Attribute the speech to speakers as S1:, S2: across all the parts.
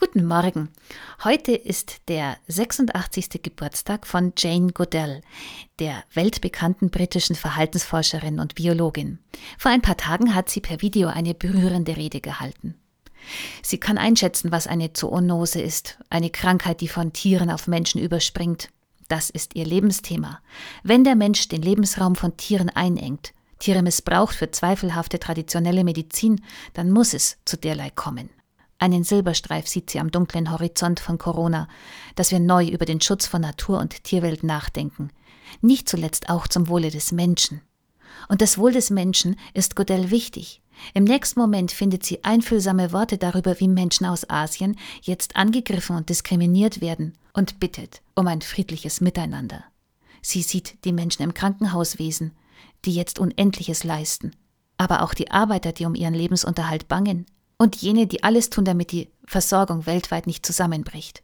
S1: Guten Morgen. Heute ist der 86. Geburtstag von Jane Goodell, der weltbekannten britischen Verhaltensforscherin und Biologin. Vor ein paar Tagen hat sie per Video eine berührende Rede gehalten. Sie kann einschätzen, was eine Zoonose ist, eine Krankheit, die von Tieren auf Menschen überspringt. Das ist ihr Lebensthema. Wenn der Mensch den Lebensraum von Tieren einengt, Tiere missbraucht für zweifelhafte traditionelle Medizin, dann muss es zu derlei kommen. Einen Silberstreif sieht sie am dunklen Horizont von Corona, dass wir neu über den Schutz von Natur und Tierwelt nachdenken, nicht zuletzt auch zum Wohle des Menschen. Und das Wohl des Menschen ist Godel wichtig. Im nächsten Moment findet sie einfühlsame Worte darüber, wie Menschen aus Asien jetzt angegriffen und diskriminiert werden und bittet um ein friedliches Miteinander. Sie sieht die Menschen im Krankenhauswesen, die jetzt Unendliches leisten, aber auch die Arbeiter, die um ihren Lebensunterhalt bangen, und jene, die alles tun, damit die Versorgung weltweit nicht zusammenbricht.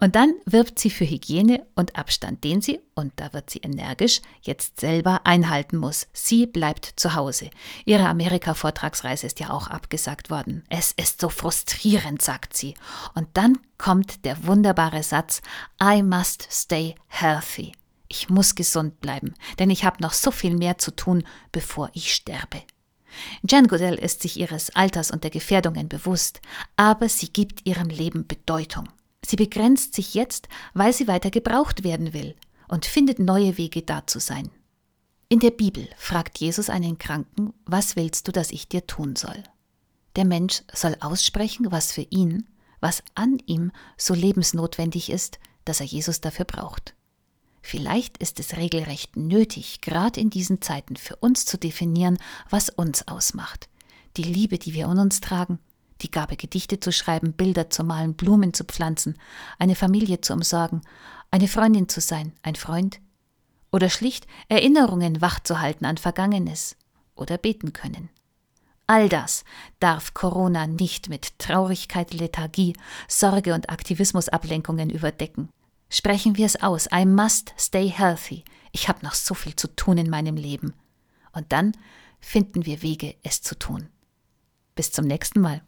S1: Und dann wirbt sie für Hygiene und Abstand, den sie, und da wird sie energisch, jetzt selber einhalten muss. Sie bleibt zu Hause. Ihre Amerika-Vortragsreise ist ja auch abgesagt worden. Es ist so frustrierend, sagt sie. Und dann kommt der wunderbare Satz, I must stay healthy. Ich muss gesund bleiben, denn ich habe noch so viel mehr zu tun, bevor ich sterbe. Jan Goodell ist sich ihres Alters und der Gefährdungen bewusst, aber sie gibt ihrem Leben Bedeutung. Sie begrenzt sich jetzt, weil sie weiter gebraucht werden will und findet neue Wege da zu sein. In der Bibel fragt Jesus einen Kranken, was willst du, dass ich dir tun soll? Der Mensch soll aussprechen, was für ihn, was an ihm so lebensnotwendig ist, dass er Jesus dafür braucht. Vielleicht ist es regelrecht nötig, gerade in diesen Zeiten für uns zu definieren, was uns ausmacht. Die Liebe, die wir in uns tragen, die Gabe, Gedichte zu schreiben, Bilder zu malen, Blumen zu pflanzen, eine Familie zu umsorgen, eine Freundin zu sein, ein Freund. Oder schlicht Erinnerungen wachzuhalten an Vergangenes oder beten können. All das darf Corona nicht mit Traurigkeit, Lethargie, Sorge und Aktivismusablenkungen überdecken. Sprechen wir es aus. I must stay healthy. Ich habe noch so viel zu tun in meinem Leben. Und dann finden wir Wege, es zu tun. Bis zum nächsten Mal.